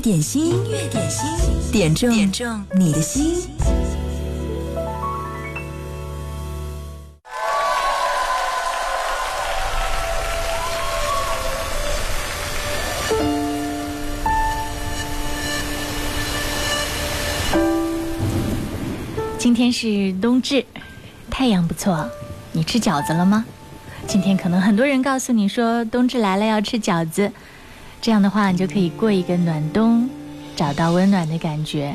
乐点心，音乐点心，点中点中你的心。今天是冬至，太阳不错。你吃饺子了吗？今天可能很多人告诉你说冬至来了要吃饺子，这样的话你就可以过一个暖冬，找到温暖的感觉。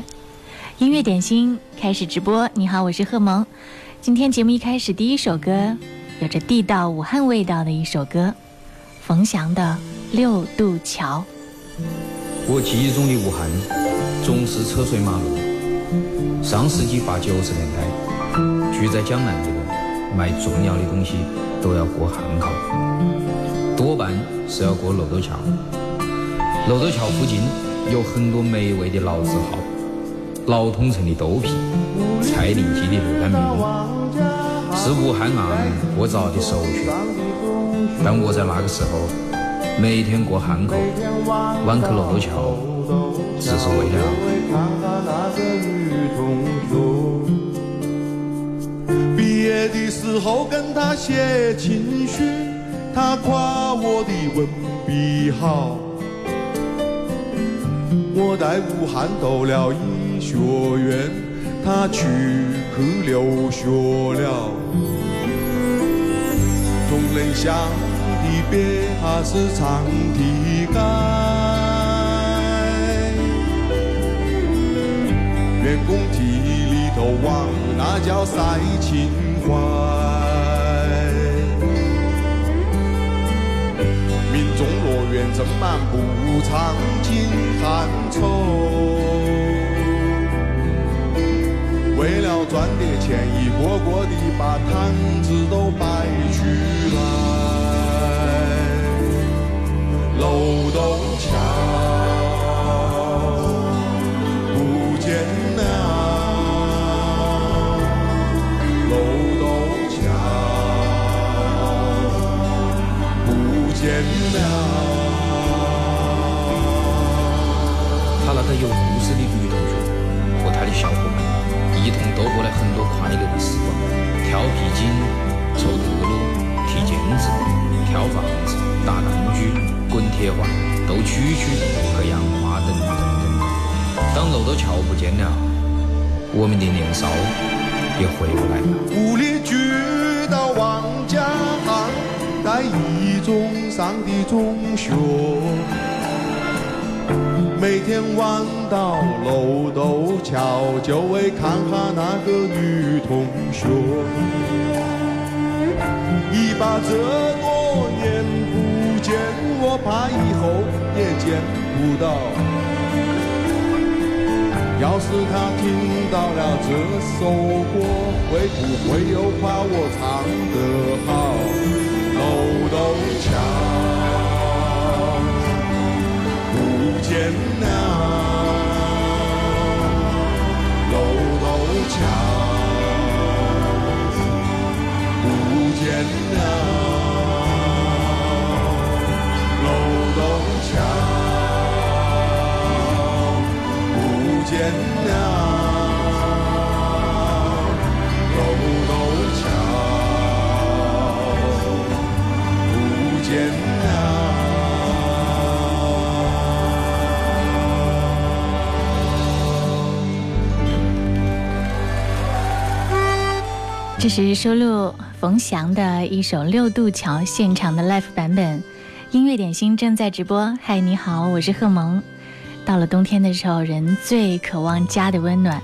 音乐点心开始直播，你好，我是贺萌。今天节目一开始第一首歌，有着地道武汉味道的一首歌，冯翔的《六渡桥》。我记忆中的武汉总是车水马龙，上世纪八九十年代住在江南的人买重要的东西。都要过汉口，多半是要过六渡桥。漏斗桥附近有很多美味的老字号，老通城的豆皮、蔡林记的热干面，是武汉人过早的首选。但我在那个时候，每天过汉口，晚去漏斗桥，只是为了。业的时候跟他写情书，他夸我的文笔好。我在武汉读了医学院，他出去留学了。同人想的别还是长堤盖，员工体里头往那叫塞情。怀，种罗园正满，不尝尽寒愁。为了赚点钱，一个个的把摊子都摆起来。楼栋桥不见了，楼栋桥不见。他那个有故事的女同学和他的小伙伴一同度过了很多快乐的时光，跳皮筋、抽德鲁、踢毽子、跳房子、打弹珠、滚铁环、斗蛐蛐和养花等等等等。当楼道桥不见了，我们的年少也回不来了。屋里住到王家，在一中。上的中学，每天晚到楼斗桥，就为看哈那个女同学。一把这多年不见，我怕以后也见不到。要是他听到了这首歌，会不会又夸我唱得好？楼东墙不。见了楼斗桥，不见了这是收录冯翔的一首《六渡桥》现场的 live 版本，音乐点心正在直播。嗨，你好，我是贺萌。到了冬天的时候，人最渴望家的温暖，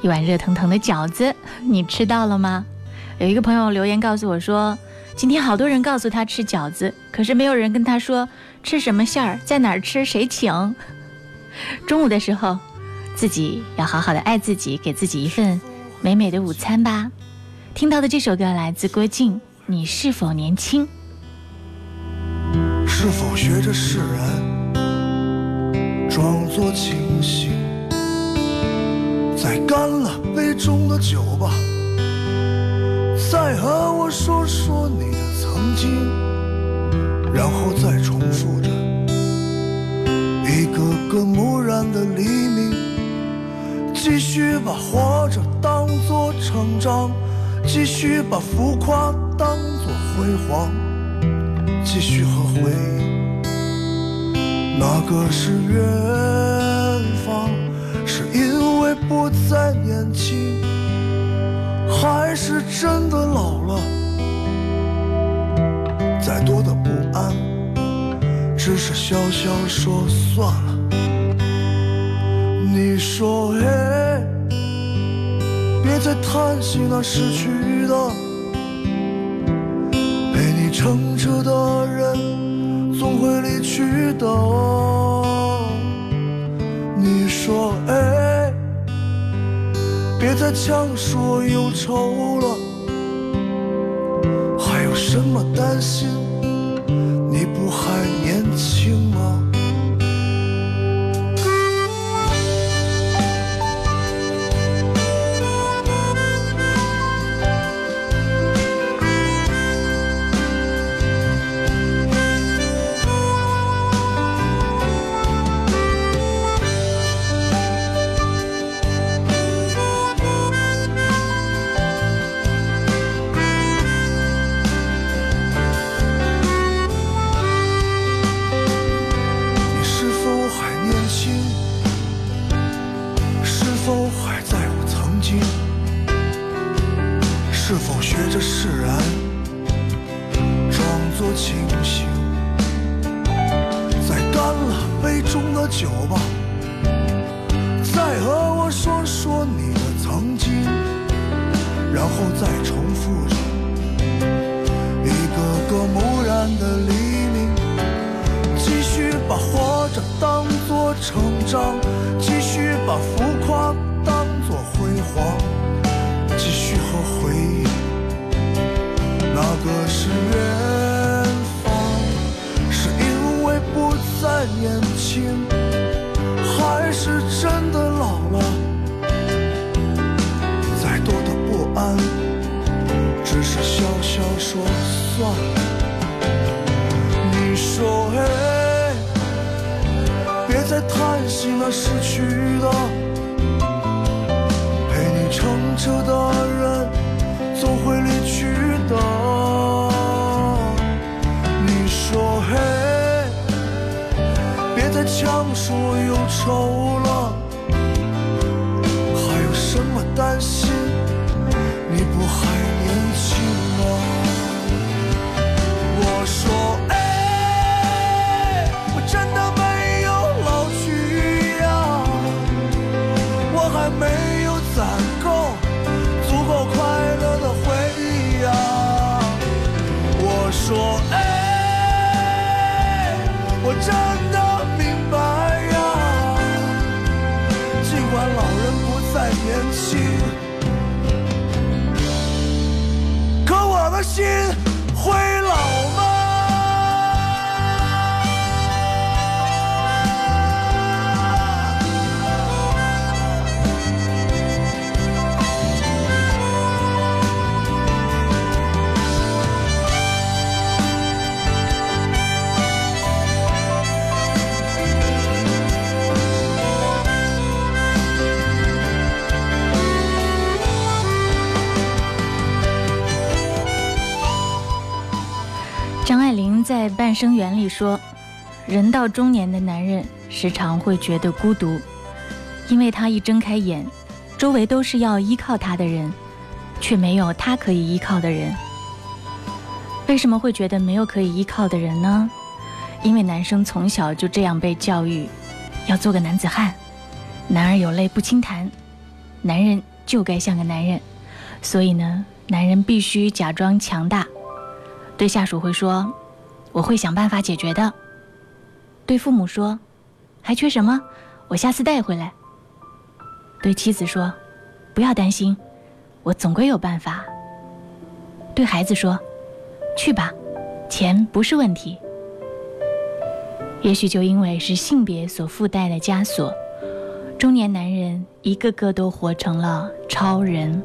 一碗热腾腾的饺子，你吃到了吗？有一个朋友留言告诉我说，今天好多人告诉他吃饺子，可是没有人跟他说吃什么馅儿，在哪儿吃，谁请。中午的时候，自己要好好的爱自己，给自己一份美美的午餐吧。听到的这首歌来自郭靖，你是否年轻？是否学着释然，装作清醒？再干了杯中的酒吧，再和我说说你的曾经，然后再重复着一个个蓦然的。黎明，继续把活着当作成长，继续把浮夸当作辉煌，继续和回忆。那个是远方，是因为不再年轻，还是真的老了？再多的不安，只是笑笑说算了。你说，嘿，别再叹息那失去的，陪你乘车的人总会离去的。你说，哎，别再强说忧愁了，还有什么担心？你不还说：“人到中年的男人时常会觉得孤独，因为他一睁开眼，周围都是要依靠他的人，却没有他可以依靠的人。为什么会觉得没有可以依靠的人呢？因为男生从小就这样被教育，要做个男子汉，男儿有泪不轻弹，男人就该像个男人，所以呢，男人必须假装强大。”对下属会说：“我会想办法解决的。”对父母说：“还缺什么？我下次带回来。”对妻子说：“不要担心，我总归有办法。”对孩子说：“去吧，钱不是问题。”也许就因为是性别所附带的枷锁，中年男人一个个都活成了超人。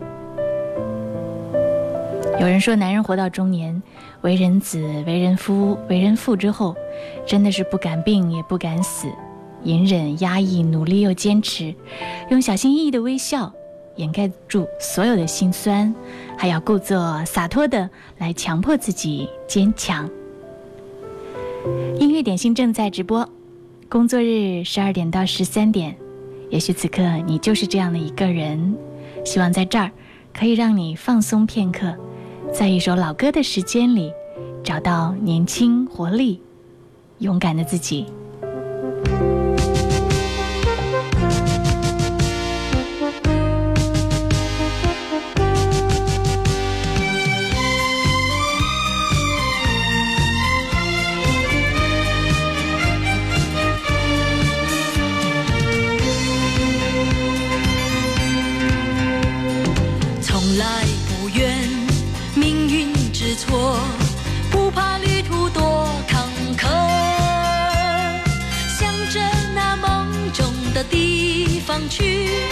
有人说，男人活到中年，为人子、为人夫、为人父之后，真的是不敢病也不敢死，隐忍、压抑、努力又坚持，用小心翼翼的微笑掩盖住所有的心酸，还要故作洒脱的来强迫自己坚强。音乐点心正在直播，工作日十二点到十三点，也许此刻你就是这样的一个人，希望在这儿可以让你放松片刻，在一首老歌的时间里，找到年轻、活力、勇敢的自己。去，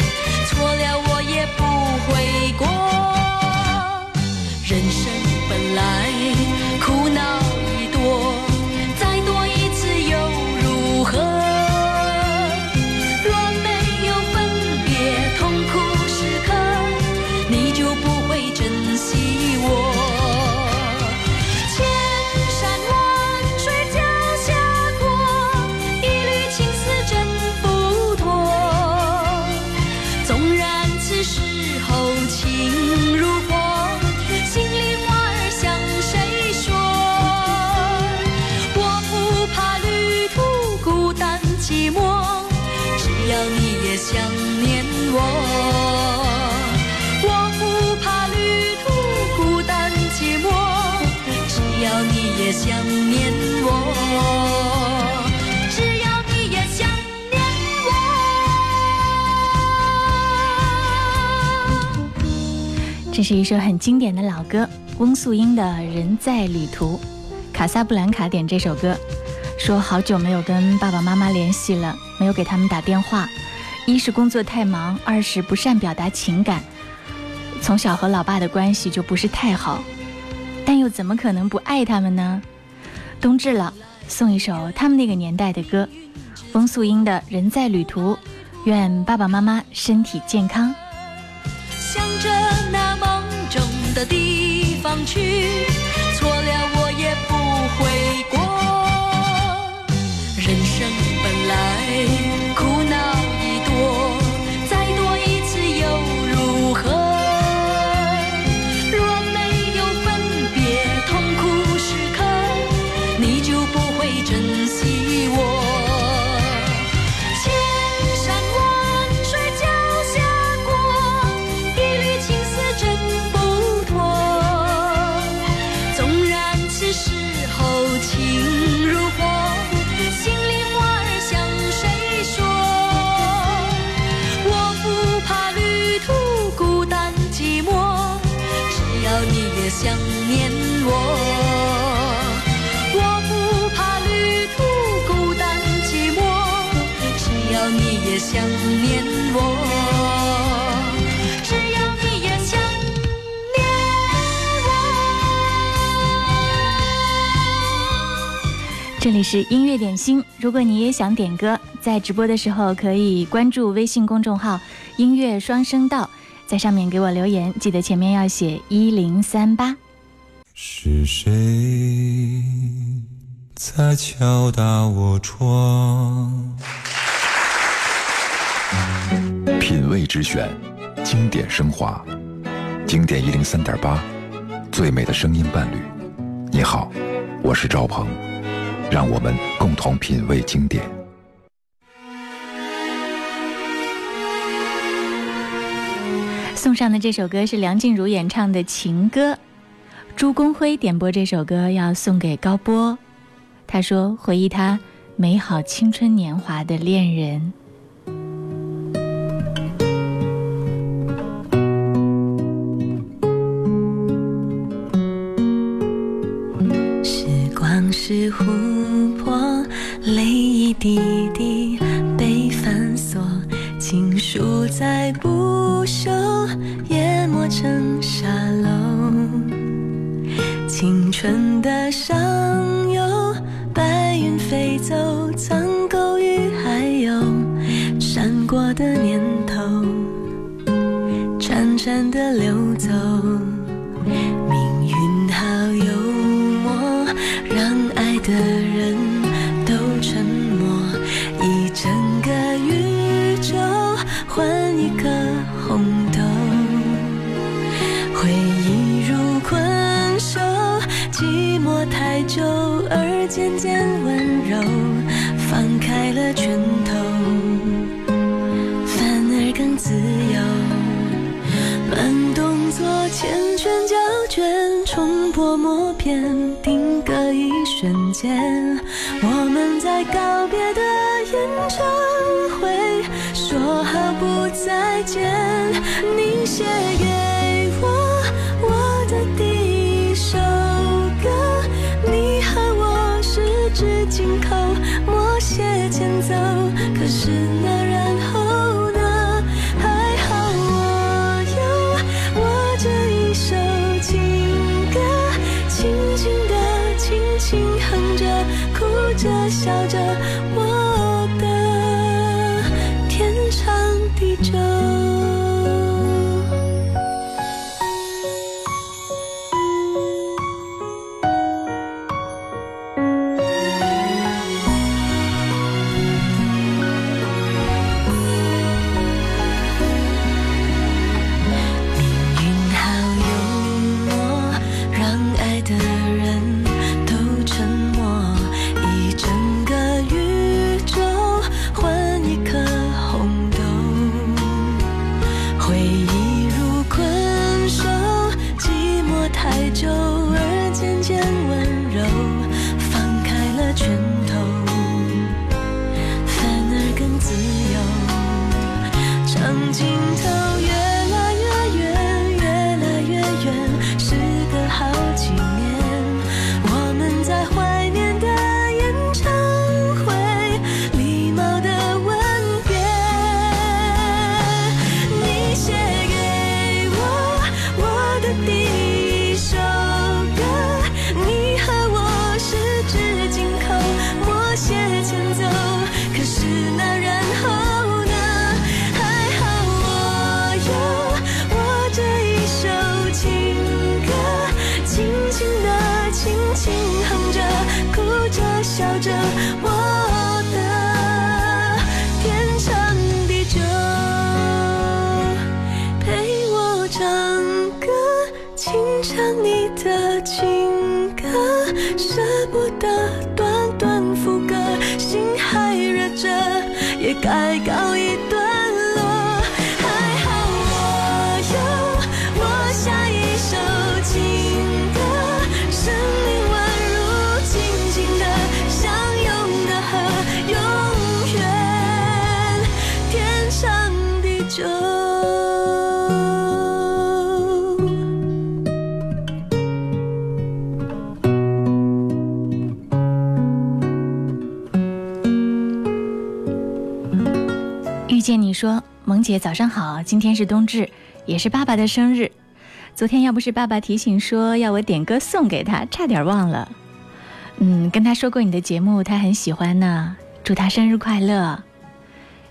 是一首很经典的老歌，翁素英的《人在旅途》。卡萨布兰卡点这首歌，说好久没有跟爸爸妈妈联系了，没有给他们打电话。一是工作太忙，二是不善表达情感。从小和老爸的关系就不是太好，但又怎么可能不爱他们呢？冬至了，送一首他们那个年代的歌，翁素英的《人在旅途》，愿爸爸妈妈身体健康。的地方去，错了我也不悔过。人生本来想念我，只要你也想念我。这里是音乐点心，如果你也想点歌，在直播的时候可以关注微信公众号“音乐双声道”。在上面给我留言，记得前面要写一零三八。是谁在敲打我窗？品味之选，经典升华，经典一零三点八，最美的声音伴侣。你好，我是赵鹏，让我们共同品味经典。送上的这首歌是梁静茹演唱的情歌，朱公辉点播这首歌要送给高波，他说回忆他美好青春年华的恋人。滴滴被反锁，情书在不朽淹没成沙漏。青春的上游，白云飞走，苍狗与海鸥，闪过的念头，潺潺的流。缱绻胶卷，重播默片，定格一瞬间。我们在告别的演唱会，说好不再见。你写给说，萌姐早上好，今天是冬至，也是爸爸的生日。昨天要不是爸爸提醒说要我点歌送给他，差点忘了。嗯，跟他说过你的节目，他很喜欢呢，祝他生日快乐。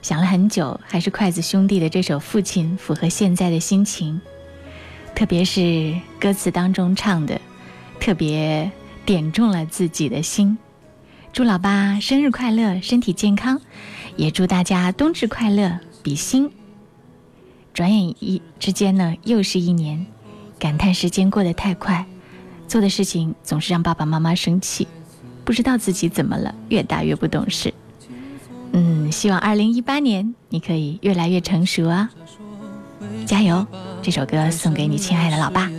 想了很久，还是筷子兄弟的这首《父亲》符合现在的心情，特别是歌词当中唱的，特别点中了自己的心。祝老爸生日快乐，身体健康，也祝大家冬至快乐，比心。转眼一之间呢，又是一年，感叹时间过得太快，做的事情总是让爸爸妈妈生气，不知道自己怎么了，越大越不懂事。嗯，希望二零一八年你可以越来越成熟啊，加油！这首歌送给你亲爱的老爸。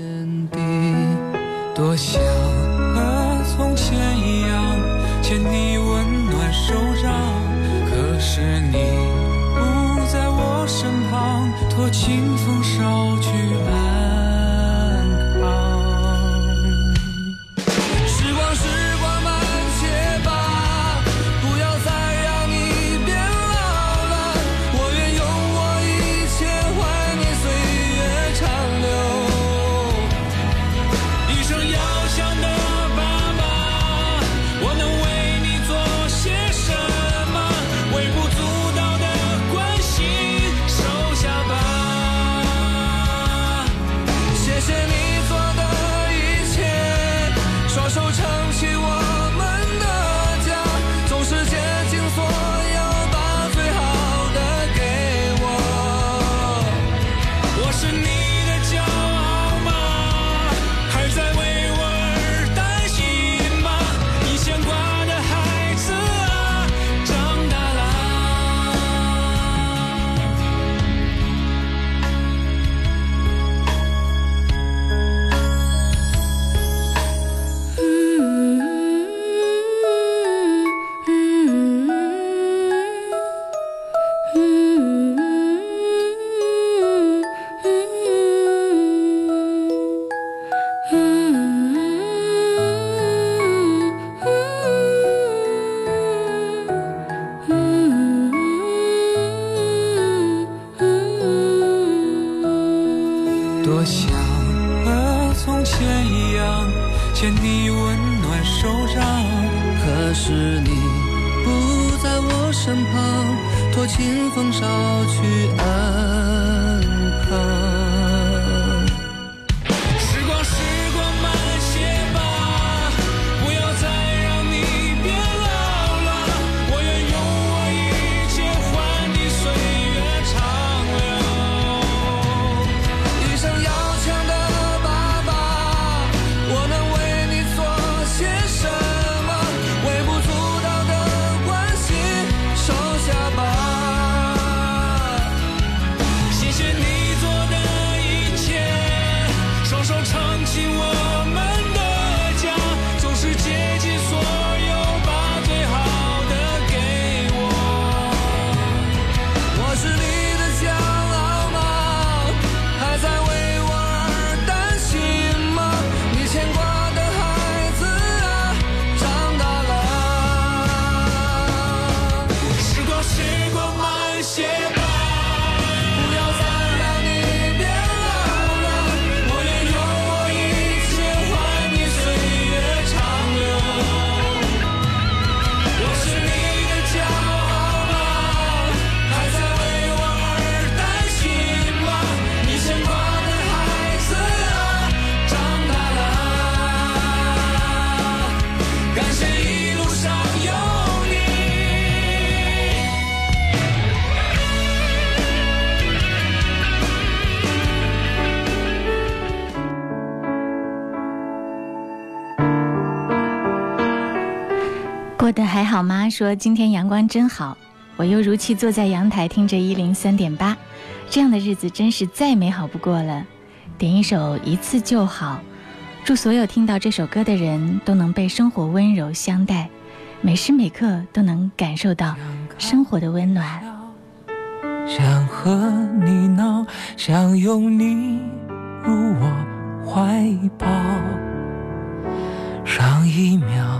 托清风捎去手撑起我。好吗？说今天阳光真好，我又如期坐在阳台听着一零三点八，这样的日子真是再美好不过了。点一首《一次就好》，祝所有听到这首歌的人都能被生活温柔相待，每时每刻都能感受到生活的温暖。想和你闹，想拥你入我怀抱。上一秒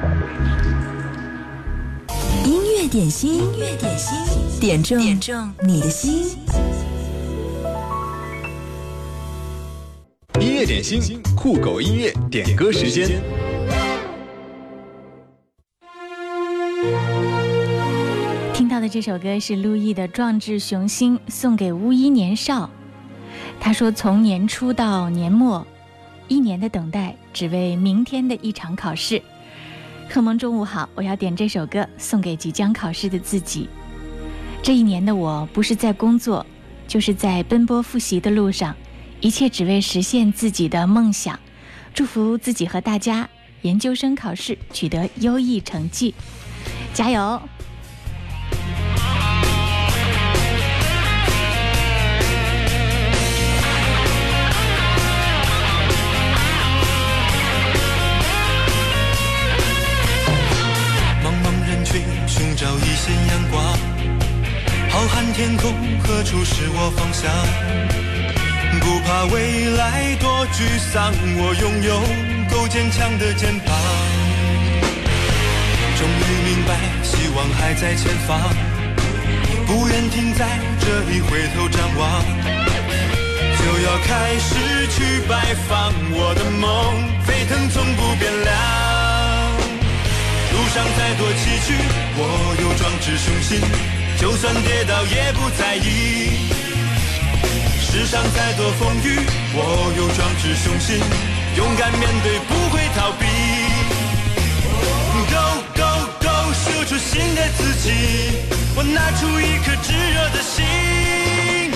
音乐点心，音乐点心，点中点中你的心。音乐点心，酷狗音乐点歌时间。听到的这首歌是陆毅的《壮志雄心》，送给巫衣年少。他说：“从年初到年末，一年的等待，只为明天的一场考试。”贺蒙中午好，我要点这首歌送给即将考试的自己。这一年的我，不是在工作，就是在奔波复习的路上，一切只为实现自己的梦想。祝福自己和大家，研究生考试取得优异成绩，加油！天空何处是我方向？不怕未来多沮丧，我拥有够坚强的肩膀。终于明白，希望还在前方，不愿停在这里回头张望，就要开始去拜访我的梦，沸腾从不变凉。路上再多崎岖，我有壮志雄心，就算跌倒也不在意。世上再多风雨，我有壮志雄心，勇敢面对，不会逃避。Go go go，秀出新的自己，我拿出一颗炙热的心，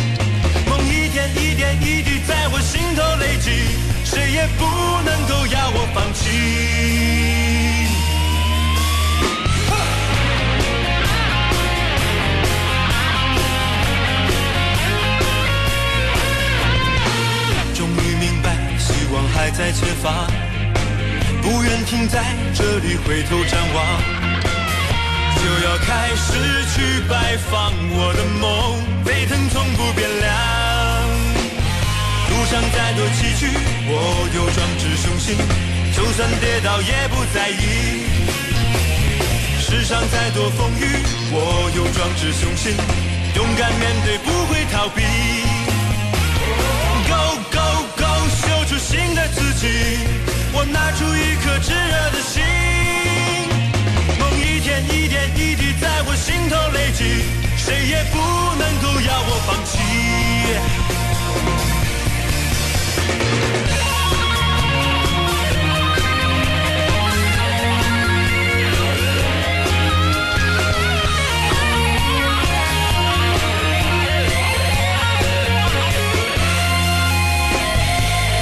梦一点一点一滴在我心头累积，谁也不能够要我放弃。停在这里回头张望，就要开始去拜访我的梦，沸腾从不变凉。路上再多崎岖，我有壮志雄心，就算跌倒也不在意。世上再多风雨，我有壮志雄心，勇敢面对，不会逃避。Go go go，秀出新的自己，我拿出一颗炙热的心，梦一天一点一滴在我心头累积，谁也不能够要我放弃。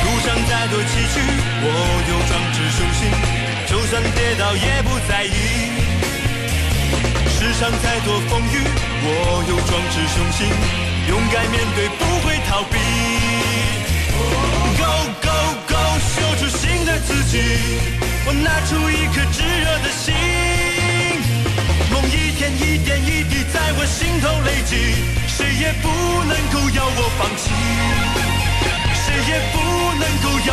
路上再多崎岖，我有壮志雄心，就算跌倒也不在意。世上再多风雨，我有壮志雄心，勇敢面对，不会逃避。Go go go，秀出新的自己，我拿出一颗炙热的心，梦一天一点一滴在我心头累积，谁也不能够要我放弃。谁也不能够要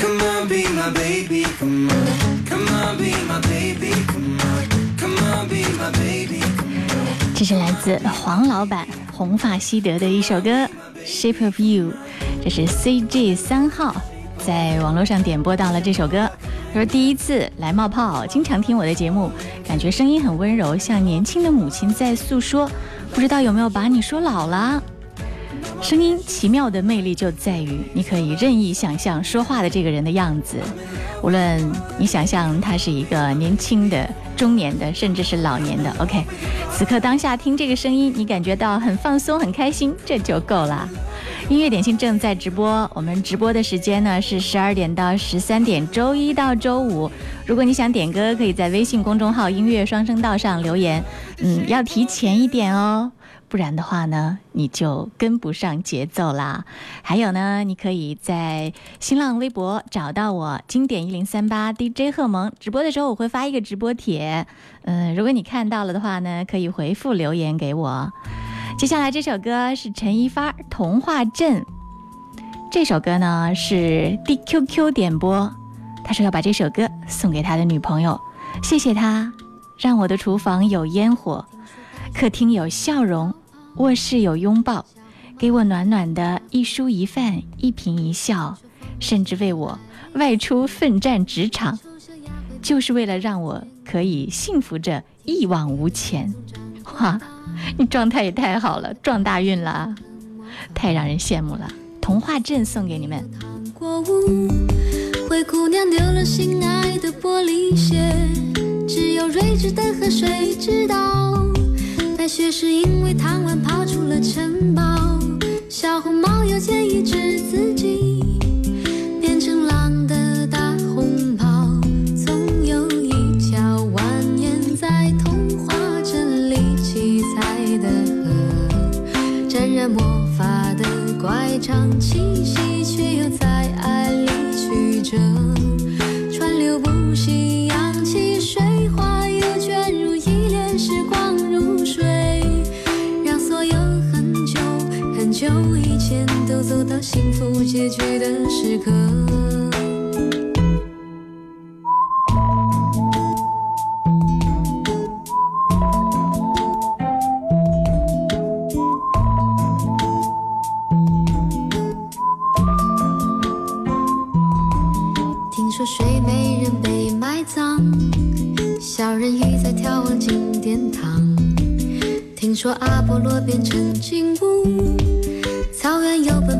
Come on, be my baby, come on. Come on, be my baby, come on. Come on, be my baby, 这是来自黄老板红发西德的一首歌《Shape of You》，这是 CG 三号在网络上点播到了这首歌。他说第一次来冒泡，经常听我的节目，感觉声音很温柔，像年轻的母亲在诉说。不知道有没有把你说老了？声音奇妙的魅力就在于，你可以任意想象说话的这个人的样子，无论你想象他是一个年轻的、中年的，甚至是老年的。OK，此刻当下听这个声音，你感觉到很放松、很开心，这就够了。音乐点心正在直播，我们直播的时间呢是十二点到十三点，周一到周五。如果你想点歌，可以在微信公众号“音乐双声道”上留言，嗯，要提前一点哦，不然的话呢，你就跟不上节奏啦。还有呢，你可以在新浪微博找到我，经典一零三八 DJ 贺萌。直播的时候我会发一个直播帖，嗯，如果你看到了的话呢，可以回复留言给我。接下来这首歌是陈一发《童话镇》，这首歌呢是 DQQ 点播，他说要把这首歌送给他的女朋友，谢谢他，让我的厨房有烟火，客厅有笑容，卧室有拥抱，给我暖暖的一蔬一饭一颦一笑，甚至为我外出奋战职场，就是为了让我可以幸福着一往无前，哇！你状态也太好了，撞大运了，太让人羡慕了。童话镇送给你们。灰姑娘丢了心爱的玻璃鞋，只有睿智的河水知道。白雪是因为贪玩跑出了城堡，小红帽又建议只自己，变成狼的大红袍，总有一条蜿蜒在童话镇里七彩的河，沾染魔法的乖张气息，却又在爱里曲折，到幸福结局的时刻。听说睡美人被埋葬，小人鱼在眺望金殿堂。听说阿波罗变成金乌，草原有奔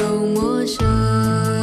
又陌生。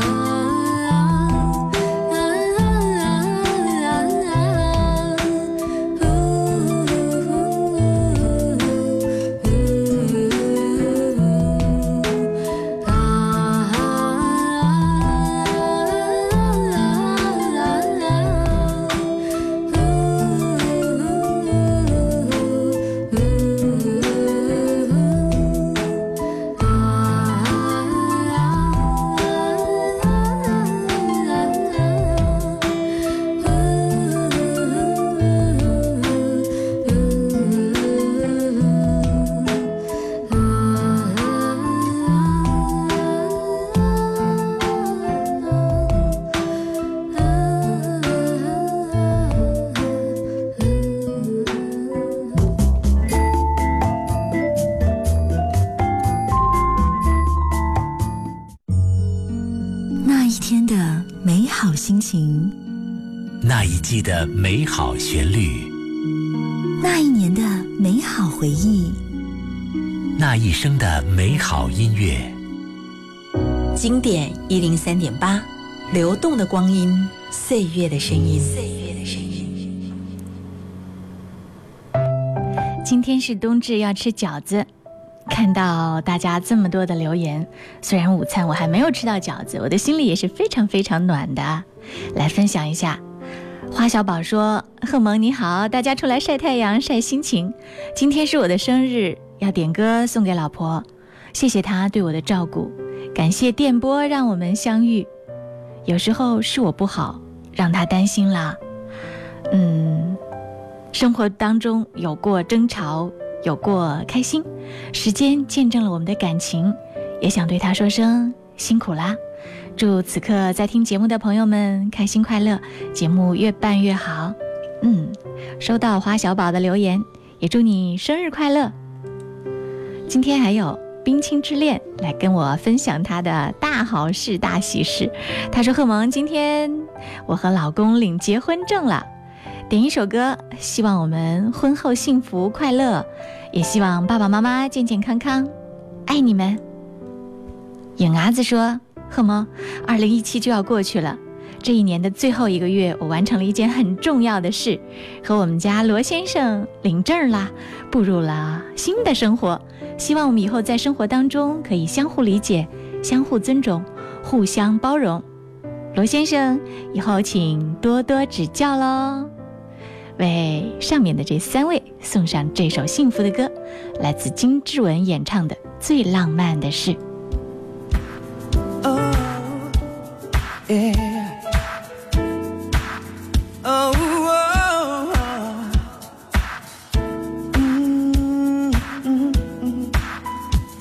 生的美好音乐。经典一零三点八，流动的光阴，岁月的声音。岁月的声音。今天是冬至，要吃饺子。看到大家这么多的留言，虽然午餐我还没有吃到饺子，我的心里也是非常非常暖的。来分享一下，花小宝说：“贺萌你好，大家出来晒太阳晒心情。今天是我的生日，要点歌送给老婆，谢谢她对我的照顾，感谢电波让我们相遇。有时候是我不好，让她担心了。嗯，生活当中有过争吵。”有过开心，时间见证了我们的感情，也想对她说声辛苦啦！祝此刻在听节目的朋友们开心快乐，节目越办越好。嗯，收到花小宝的留言，也祝你生日快乐。今天还有冰清之恋来跟我分享他的大好事、大喜事。他说：“贺萌，今天我和老公领结婚证了。”点一首歌，希望我们婚后幸福快乐，也希望爸爸妈妈健健康康，爱你们。影伢子说：“贺萌，二零一七就要过去了，这一年的最后一个月，我完成了一件很重要的事，和我们家罗先生领证啦，步入了新的生活。希望我们以后在生活当中可以相互理解、相互尊重、互相包容。罗先生，以后请多多指教喽。”为上面的这三位送上这首幸福的歌，来自金志文演唱的《最浪漫的事》。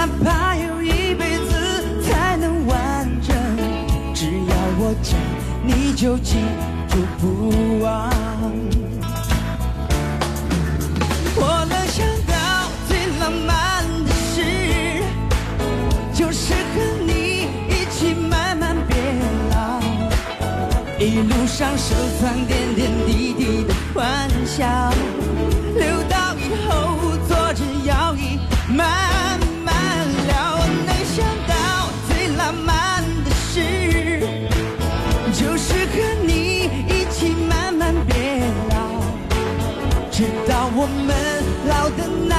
哪怕有一辈子才能完整，只要我讲，你就记。住不忘。我能想到最浪漫的事，就是和你一起慢慢变老，一路上收藏点点滴滴的欢笑，我们老的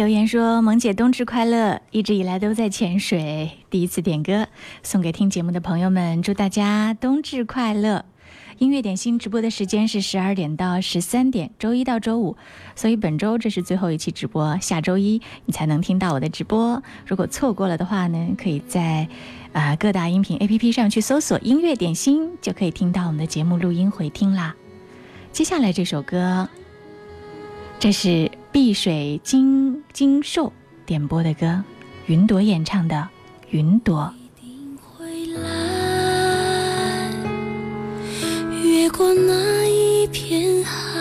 留言说：“萌姐冬至快乐！一直以来都在潜水，第一次点歌送给听节目的朋友们，祝大家冬至快乐！音乐点心直播的时间是十二点到十三点，周一到周五，所以本周这是最后一期直播，下周一你才能听到我的直播。如果错过了的话呢，可以在啊各大音频 APP 上去搜索‘音乐点心’，就可以听到我们的节目录音回听啦。接下来这首歌，这是。”碧水金金兽点播的歌，云朵演唱的《云朵》。越过那一片海，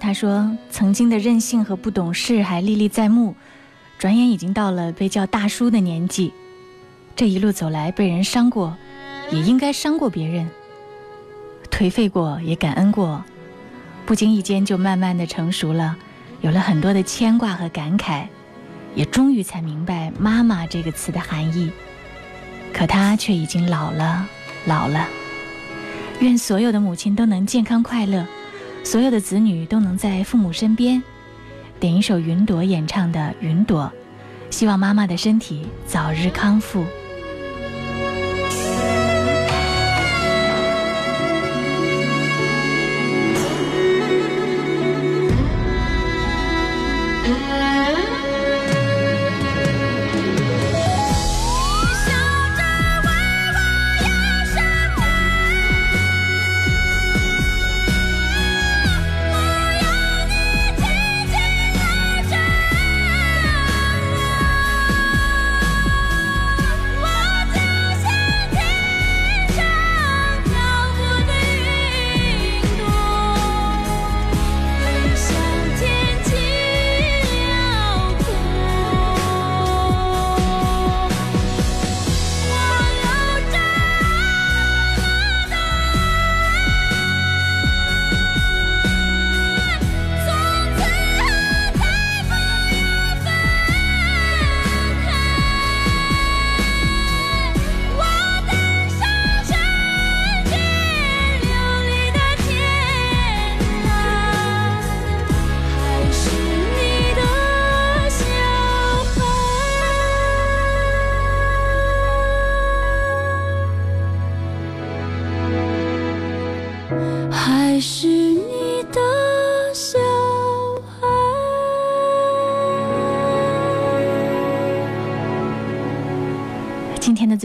他说曾经的任性和不懂事还历历在目，转眼已经到了被叫大叔的年纪。这一路走来，被人伤过，也应该伤过别人；颓废过，也感恩过，不经意间就慢慢的成熟了，有了很多的牵挂和感慨，也终于才明白“妈妈”这个词的含义。可他却已经老了，老了。愿所有的母亲都能健康快乐。所有的子女都能在父母身边。点一首云朵演唱的《云朵》，希望妈妈的身体早日康复。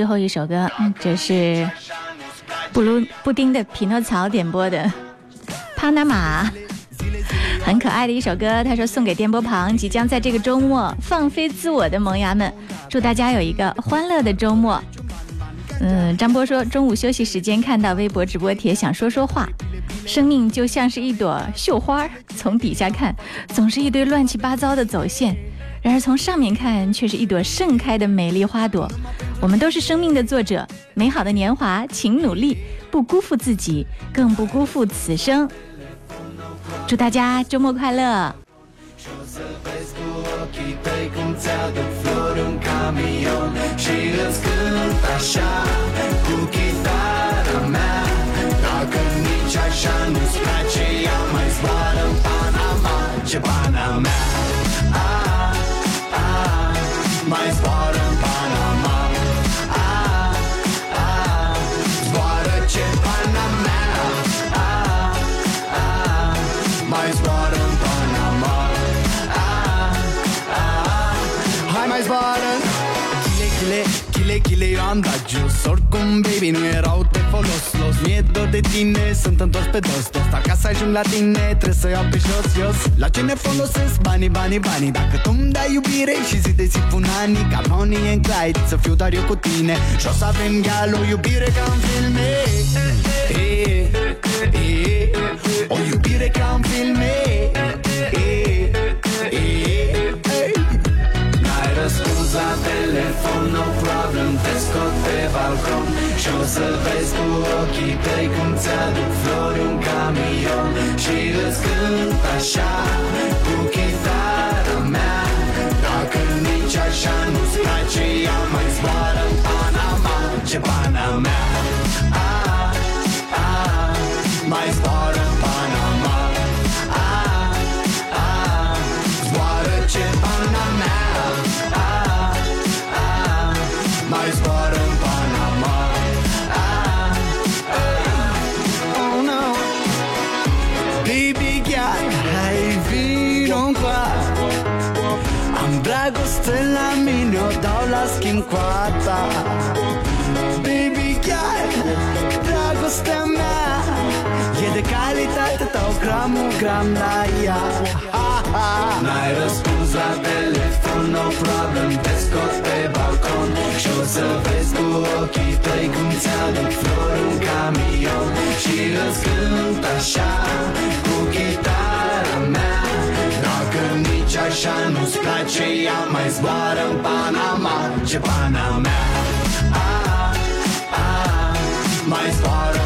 后一首歌，嗯这是布鲁布丁的匹诺曹点播的《帕拿马》，很可爱的一首歌。他说送给电波旁即将在这个周末放飞自我的萌芽们，祝大家有一个欢乐的周末。嗯，张波说中午休息时间看到微博直播帖，想说说话。生命就像是一朵绣花，从底下看总是一堆乱七八糟的走线，然而从上面看却是一朵盛开的美丽花朵。我们都是生命的作者，美好的年华，请努力，不辜负自己，更不辜负此生。祝大家周末快乐！Keep Chile, chile, eu am dat jos. Oricum, baby, nu erau de folos Los. Mie dor de tine, sunt întors pe dos. Dos Dar ca să ajung la tine, trebuie să iau pe jos, jos. La ce ne folosesc? Banii, banii, banii Dacă tu îmi dai iubire și zi de zi pun ani Ca Bonnie and Clyde, să fiu doar eu cu tine. Și o să avem gal o iubire ca în filme. Eh, eh, O iubire ca în filme telefon, no problem Te scot pe balcon Și o să vezi cu ochii tăi Cum ți-aduc flori un camion Și îți cânt așa dragostea mea E de calitate, dau gramul gram la ea. N-ai răspuns la telefon, no problem Te scot pe balcon. Și o să vezi cu ochii tăi Cum ți-aduc flori în camion. Și îți așa Cu chitara mea. Dacă nici așa nu-ți place Ea mai zboară în Panama. Ce pana mea a, ah, a, ah, a, ah. Mai zboară